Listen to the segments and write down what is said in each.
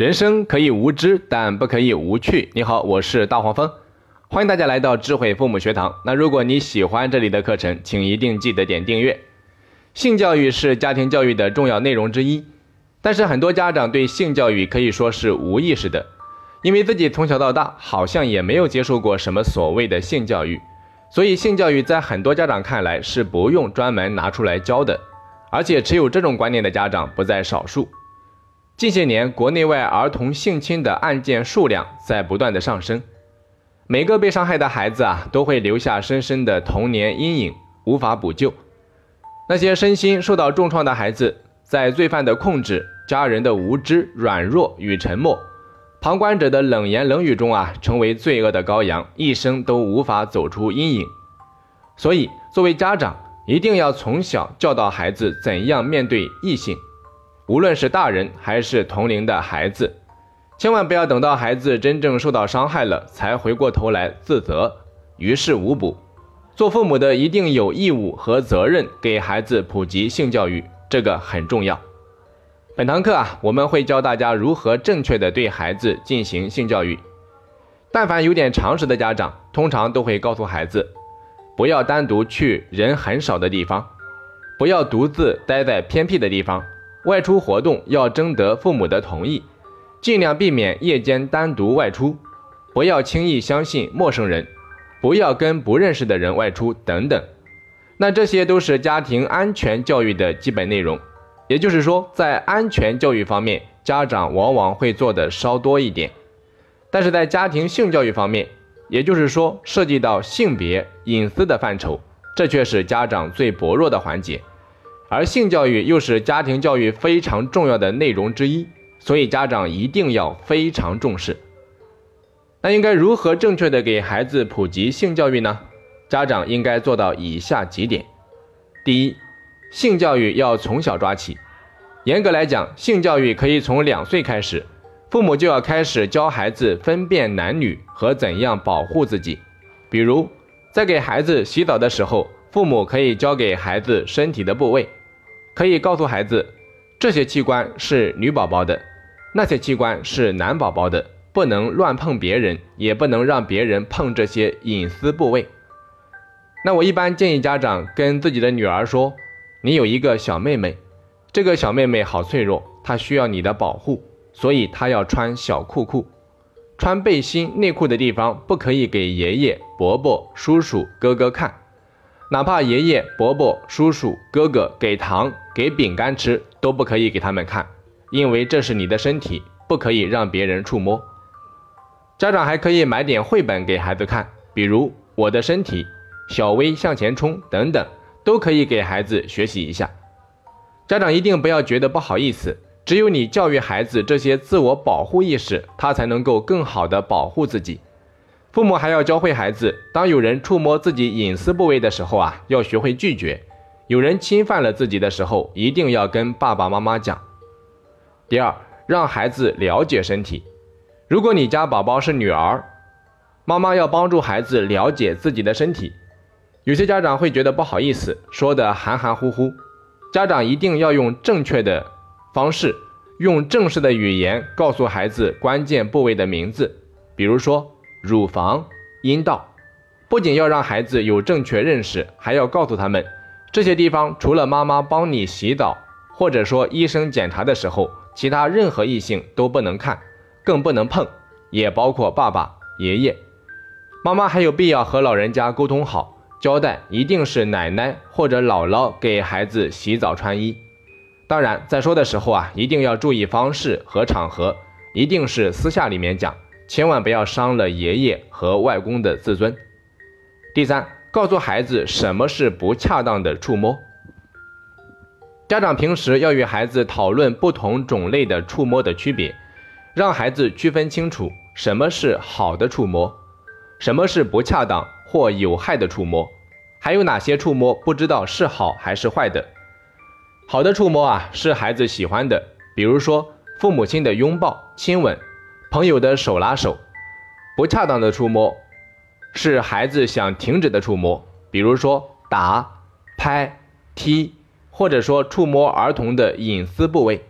人生可以无知，但不可以无趣。你好，我是大黄蜂，欢迎大家来到智慧父母学堂。那如果你喜欢这里的课程，请一定记得点订阅。性教育是家庭教育的重要内容之一，但是很多家长对性教育可以说是无意识的，因为自己从小到大好像也没有接受过什么所谓的性教育，所以性教育在很多家长看来是不用专门拿出来教的，而且持有这种观念的家长不在少数。近些年，国内外儿童性侵的案件数量在不断的上升。每个被伤害的孩子啊，都会留下深深的童年阴影，无法补救。那些身心受到重创的孩子，在罪犯的控制、家人的无知、软弱与沉默、旁观者的冷言冷语中啊，成为罪恶的羔羊，一生都无法走出阴影。所以，作为家长，一定要从小教导孩子怎样面对异性。无论是大人还是同龄的孩子，千万不要等到孩子真正受到伤害了，才回过头来自责，于事无补。做父母的一定有义务和责任给孩子普及性教育，这个很重要。本堂课啊，我们会教大家如何正确的对孩子进行性教育。但凡有点常识的家长，通常都会告诉孩子，不要单独去人很少的地方，不要独自待在偏僻的地方。外出活动要征得父母的同意，尽量避免夜间单独外出，不要轻易相信陌生人，不要跟不认识的人外出等等。那这些都是家庭安全教育的基本内容。也就是说，在安全教育方面，家长往往会做的稍多一点，但是在家庭性教育方面，也就是说涉及到性别隐私的范畴，这却是家长最薄弱的环节。而性教育又是家庭教育非常重要的内容之一，所以家长一定要非常重视。那应该如何正确的给孩子普及性教育呢？家长应该做到以下几点：第一，性教育要从小抓起。严格来讲，性教育可以从两岁开始，父母就要开始教孩子分辨男女和怎样保护自己。比如，在给孩子洗澡的时候，父母可以教给孩子身体的部位。可以告诉孩子，这些器官是女宝宝的，那些器官是男宝宝的，不能乱碰别人，也不能让别人碰这些隐私部位。那我一般建议家长跟自己的女儿说：“你有一个小妹妹，这个小妹妹好脆弱，她需要你的保护，所以她要穿小裤裤，穿背心内裤的地方不可以给爷爷、伯伯、叔叔、哥哥看。”哪怕爷爷、伯伯、叔叔、哥哥给糖、给饼干吃，都不可以给他们看，因为这是你的身体，不可以让别人触摸。家长还可以买点绘本给孩子看，比如《我的身体》《小薇向前冲》等等，都可以给孩子学习一下。家长一定不要觉得不好意思，只有你教育孩子这些自我保护意识，他才能够更好的保护自己。父母还要教会孩子，当有人触摸自己隐私部位的时候啊，要学会拒绝；有人侵犯了自己的时候，一定要跟爸爸妈妈讲。第二，让孩子了解身体。如果你家宝宝是女儿，妈妈要帮助孩子了解自己的身体。有些家长会觉得不好意思，说的含含糊糊。家长一定要用正确的方式，用正式的语言告诉孩子关键部位的名字，比如说。乳房、阴道，不仅要让孩子有正确认识，还要告诉他们，这些地方除了妈妈帮你洗澡，或者说医生检查的时候，其他任何异性都不能看，更不能碰，也包括爸爸、爷爷、妈妈，还有必要和老人家沟通好，交代一定是奶奶或者姥姥给孩子洗澡穿衣。当然，在说的时候啊，一定要注意方式和场合，一定是私下里面讲。千万不要伤了爷爷和外公的自尊。第三，告诉孩子什么是不恰当的触摸。家长平时要与孩子讨论不同种类的触摸的区别，让孩子区分清楚什么是好的触摸，什么是不恰当或有害的触摸，还有哪些触摸不知道是好还是坏的。好的触摸啊，是孩子喜欢的，比如说父母亲的拥抱、亲吻。朋友的手拉手，不恰当的触摸是孩子想停止的触摸，比如说打、拍、踢，或者说触摸儿童的隐私部位。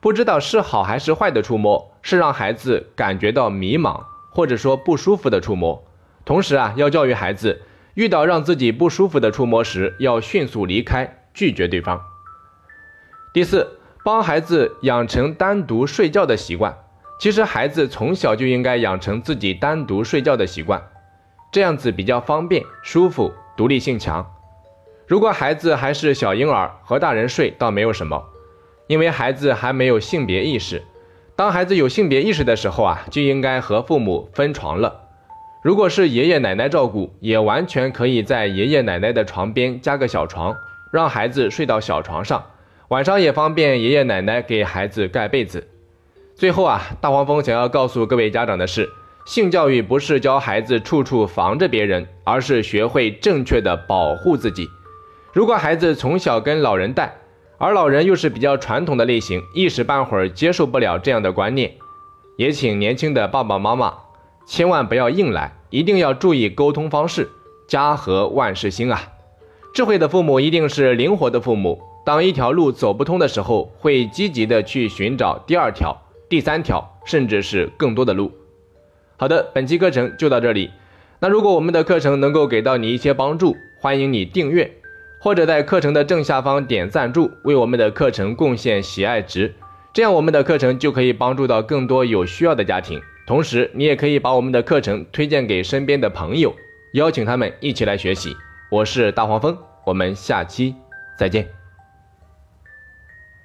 不知道是好还是坏的触摸，是让孩子感觉到迷茫或者说不舒服的触摸，同时啊，要教育孩子，遇到让自己不舒服的触摸时，要迅速离开，拒绝对方。第四，帮孩子养成单独睡觉的习惯。其实孩子从小就应该养成自己单独睡觉的习惯，这样子比较方便、舒服、独立性强。如果孩子还是小婴儿，和大人睡倒没有什么，因为孩子还没有性别意识。当孩子有性别意识的时候啊，就应该和父母分床了。如果是爷爷奶奶照顾，也完全可以在爷爷奶奶的床边加个小床，让孩子睡到小床上，晚上也方便爷爷奶奶给孩子盖被子。最后啊，大黄蜂想要告诉各位家长的是，性教育不是教孩子处处防着别人，而是学会正确的保护自己。如果孩子从小跟老人带，而老人又是比较传统的类型，一时半会儿接受不了这样的观念，也请年轻的爸爸妈妈千万不要硬来，一定要注意沟通方式。家和万事兴啊，智慧的父母一定是灵活的父母。当一条路走不通的时候，会积极的去寻找第二条。第三条，甚至是更多的路。好的，本期课程就到这里。那如果我们的课程能够给到你一些帮助，欢迎你订阅，或者在课程的正下方点赞助，为我们的课程贡献喜爱值，这样我们的课程就可以帮助到更多有需要的家庭。同时，你也可以把我们的课程推荐给身边的朋友，邀请他们一起来学习。我是大黄蜂，我们下期再见。